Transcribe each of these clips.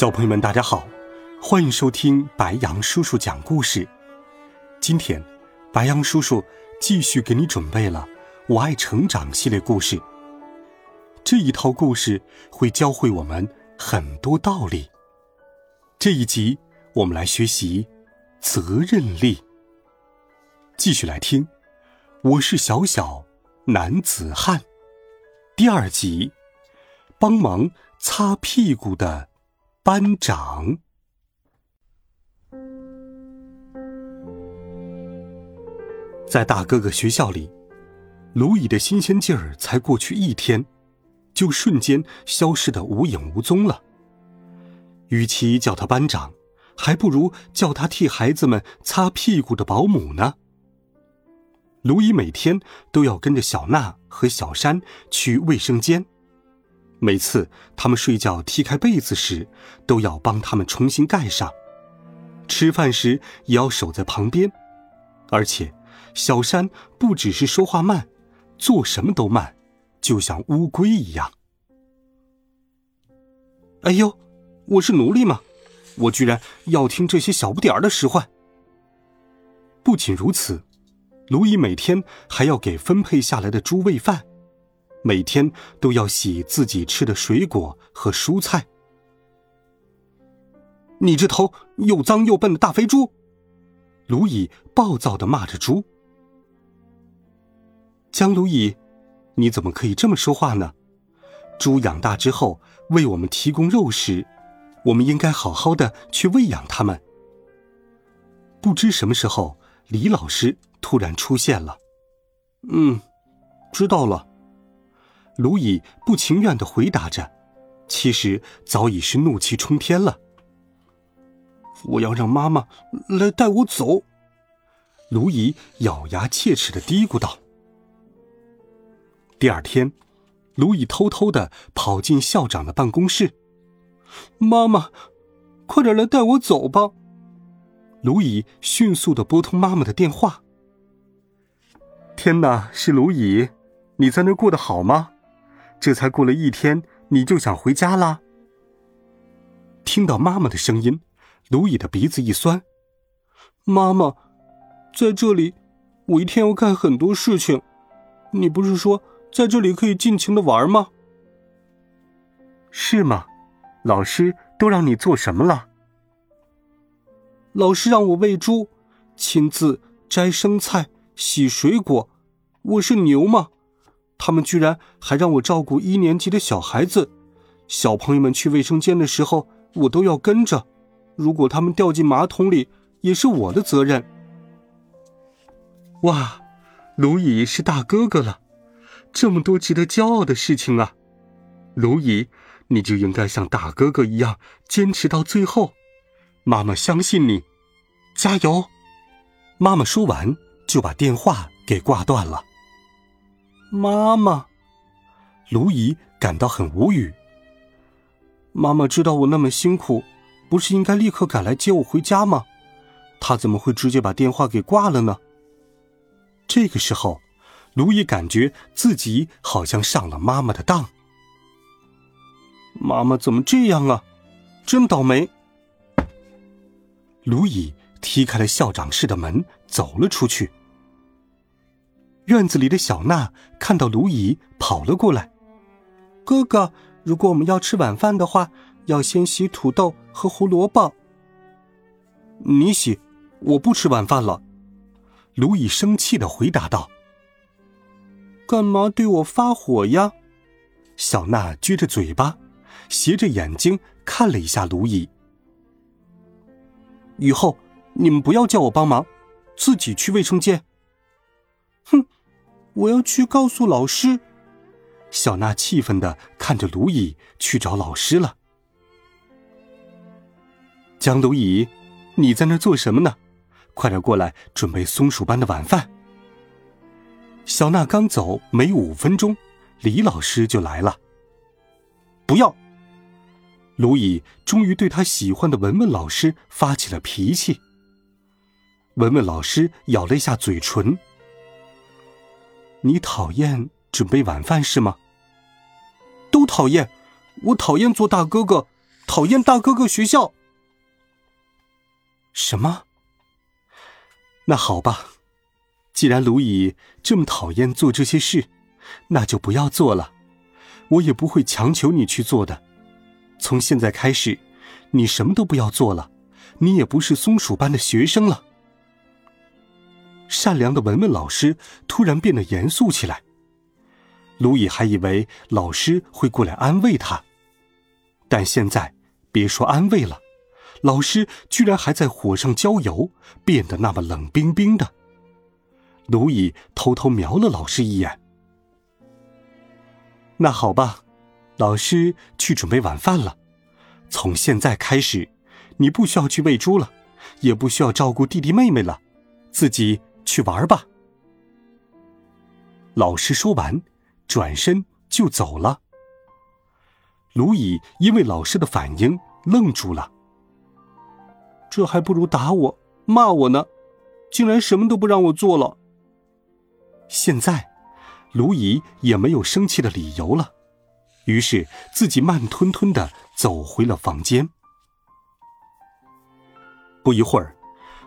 小朋友们，大家好，欢迎收听白羊叔叔讲故事。今天，白羊叔叔继续给你准备了《我爱成长》系列故事。这一套故事会教会我们很多道理。这一集，我们来学习责任力。继续来听，我是小小男子汉第二集，帮忙擦屁股的。班长，在大哥哥学校里，卢乙的新鲜劲儿才过去一天，就瞬间消失的无影无踪了。与其叫他班长，还不如叫他替孩子们擦屁股的保姆呢。卢乙每天都要跟着小娜和小山去卫生间。每次他们睡觉踢开被子时，都要帮他们重新盖上；吃饭时也要守在旁边。而且，小山不只是说话慢，做什么都慢，就像乌龟一样。哎呦，我是奴隶吗？我居然要听这些小不点儿的使唤！不仅如此，卢乙每天还要给分配下来的猪喂饭。每天都要洗自己吃的水果和蔬菜。你这头又脏又笨的大肥猪！卢乙暴躁的骂着猪。江卢乙，你怎么可以这么说话呢？猪养大之后为我们提供肉食，我们应该好好的去喂养它们。不知什么时候，李老师突然出现了。嗯，知道了。卢乙不情愿的回答着，其实早已是怒气冲天了。我要让妈妈来带我走。卢乙咬牙切齿的嘀咕道。第二天，卢乙偷偷的跑进校长的办公室。妈妈，快点来带我走吧。卢乙迅速的拨通妈妈的电话。天哪，是卢乙，你在那过得好吗？这才过了一天，你就想回家啦？听到妈妈的声音，卢乙的鼻子一酸。妈妈，在这里，我一天要干很多事情。你不是说在这里可以尽情的玩吗？是吗？老师都让你做什么了？老师让我喂猪，亲自摘生菜、洗水果。我是牛吗？他们居然还让我照顾一年级的小孩子，小朋友们去卫生间的时候，我都要跟着。如果他们掉进马桶里，也是我的责任。哇，卢乙是大哥哥了，这么多值得骄傲的事情啊！卢乙，你就应该像大哥哥一样坚持到最后。妈妈相信你，加油！妈妈说完就把电话给挂断了。妈妈，卢姨感到很无语。妈妈知道我那么辛苦，不是应该立刻赶来接我回家吗？她怎么会直接把电话给挂了呢？这个时候，卢姨感觉自己好像上了妈妈的当。妈妈怎么这样啊？真倒霉！卢乙踢开了校长室的门，走了出去。院子里的小娜看到卢乙跑了过来，哥哥，如果我们要吃晚饭的话，要先洗土豆和胡萝卜。你洗，我不吃晚饭了。卢乙生气的回答道。干嘛对我发火呀？小娜撅着嘴巴，斜着眼睛看了一下卢乙。以后你们不要叫我帮忙，自己去卫生间。哼。我要去告诉老师。小娜气愤的看着卢乙去找老师了。江卢乙，你在那做什么呢？快点过来准备松鼠班的晚饭。小娜刚走没五分钟，李老师就来了。不要！卢乙终于对他喜欢的文文老师发起了脾气。文文老师咬了一下嘴唇：“你讨厌准备晚饭是吗？”“都讨厌，我讨厌做大哥哥，讨厌大哥哥学校。”“什么？”那好吧，既然卢乙这么讨厌做这些事，那就不要做了。我也不会强求你去做的。从现在开始，你什么都不要做了，你也不是松鼠班的学生了。善良的文文老师突然变得严肃起来。卢乙还以为老师会过来安慰他，但现在别说安慰了。老师居然还在火上浇油，变得那么冷冰冰的。卢乙偷偷瞄了老师一眼。那好吧，老师去准备晚饭了。从现在开始，你不需要去喂猪了，也不需要照顾弟弟妹妹了，自己去玩吧。老师说完，转身就走了。卢乙因为老师的反应愣住了。这还不如打我、骂我呢，竟然什么都不让我做了。现在，卢姨也没有生气的理由了，于是自己慢吞吞的走回了房间。不一会儿，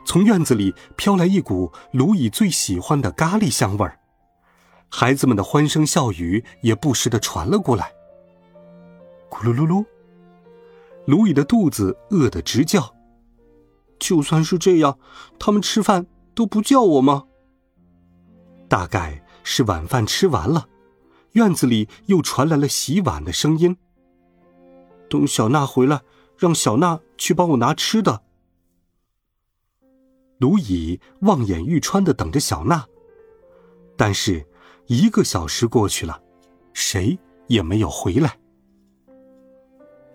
从院子里飘来一股卢乙最喜欢的咖喱香味儿，孩子们的欢声笑语也不时的传了过来。咕噜噜噜，卢乙的肚子饿得直叫。就算是这样，他们吃饭都不叫我吗？大概是晚饭吃完了，院子里又传来了洗碗的声音。等小娜回来，让小娜去帮我拿吃的。卢乙望眼欲穿的等着小娜，但是一个小时过去了，谁也没有回来。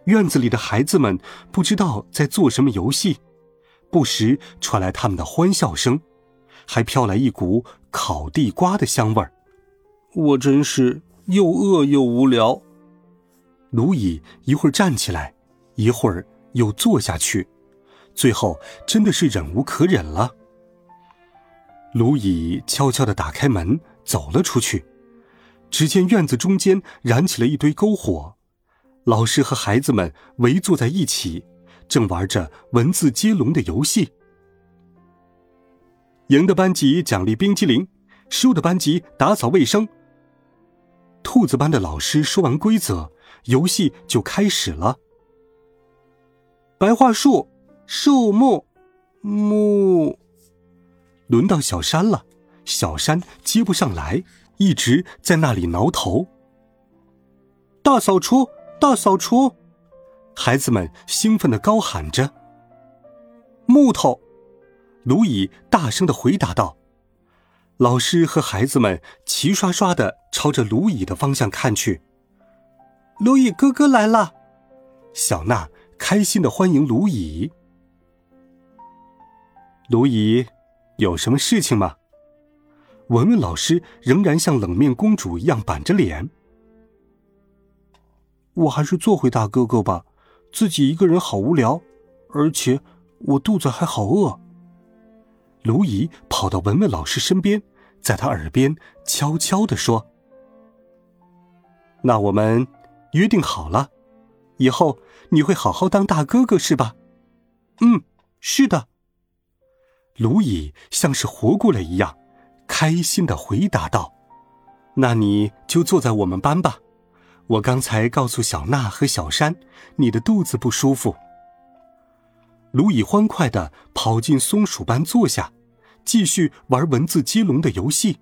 院子里的孩子们不知道在做什么游戏。不时传来他们的欢笑声，还飘来一股烤地瓜的香味儿。我真是又饿又无聊。卢乙一会儿站起来，一会儿又坐下去，最后真的是忍无可忍了。卢乙悄悄的打开门，走了出去。只见院子中间燃起了一堆篝火，老师和孩子们围坐在一起。正玩着文字接龙的游戏，赢的班级奖励冰激凌，输的班级打扫卫生。兔子班的老师说完规则，游戏就开始了。白桦树，树木，木。轮到小山了，小山接不上来，一直在那里挠头。大扫除，大扫除。孩子们兴奋的高喊着：“木头！”卢乙大声的回答道。老师和孩子们齐刷刷的朝着卢乙的方向看去。卢乙哥哥来了，小娜开心的欢迎卢乙。卢姨，有什么事情吗？文文老师仍然像冷面公主一样板着脸。我还是做回大哥哥吧。自己一个人好无聊，而且我肚子还好饿。卢怡跑到文文老师身边，在他耳边悄悄地说：“那我们约定好了，以后你会好好当大哥哥，是吧？”“嗯，是的。”卢乙像是活过来一样，开心的回答道：“那你就坐在我们班吧。”我刚才告诉小娜和小山，你的肚子不舒服。卢乙欢快的跑进松鼠班坐下，继续玩文字接龙的游戏。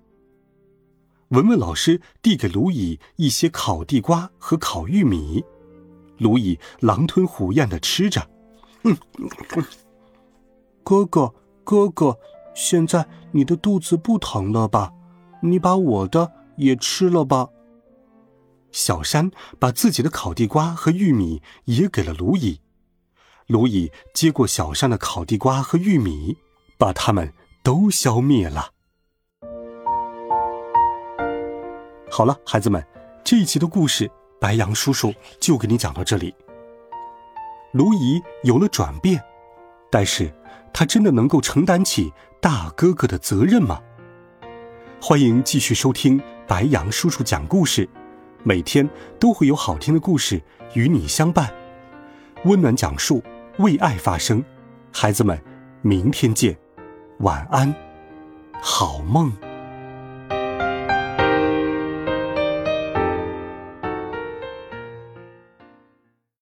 文文老师递给卢乙一些烤地瓜和烤玉米，卢乙狼吞虎咽的吃着。嗯，哥哥，哥哥，现在你的肚子不疼了吧？你把我的也吃了吧。小山把自己的烤地瓜和玉米也给了卢乙，卢蚁接过小山的烤地瓜和玉米，把它们都消灭了。好了，孩子们，这一集的故事，白羊叔叔就给你讲到这里。卢蚁有了转变，但是他真的能够承担起大哥哥的责任吗？欢迎继续收听白杨叔叔讲故事，每天都会有好听的故事与你相伴，温暖讲述。为爱发声，孩子们，明天见，晚安，好梦。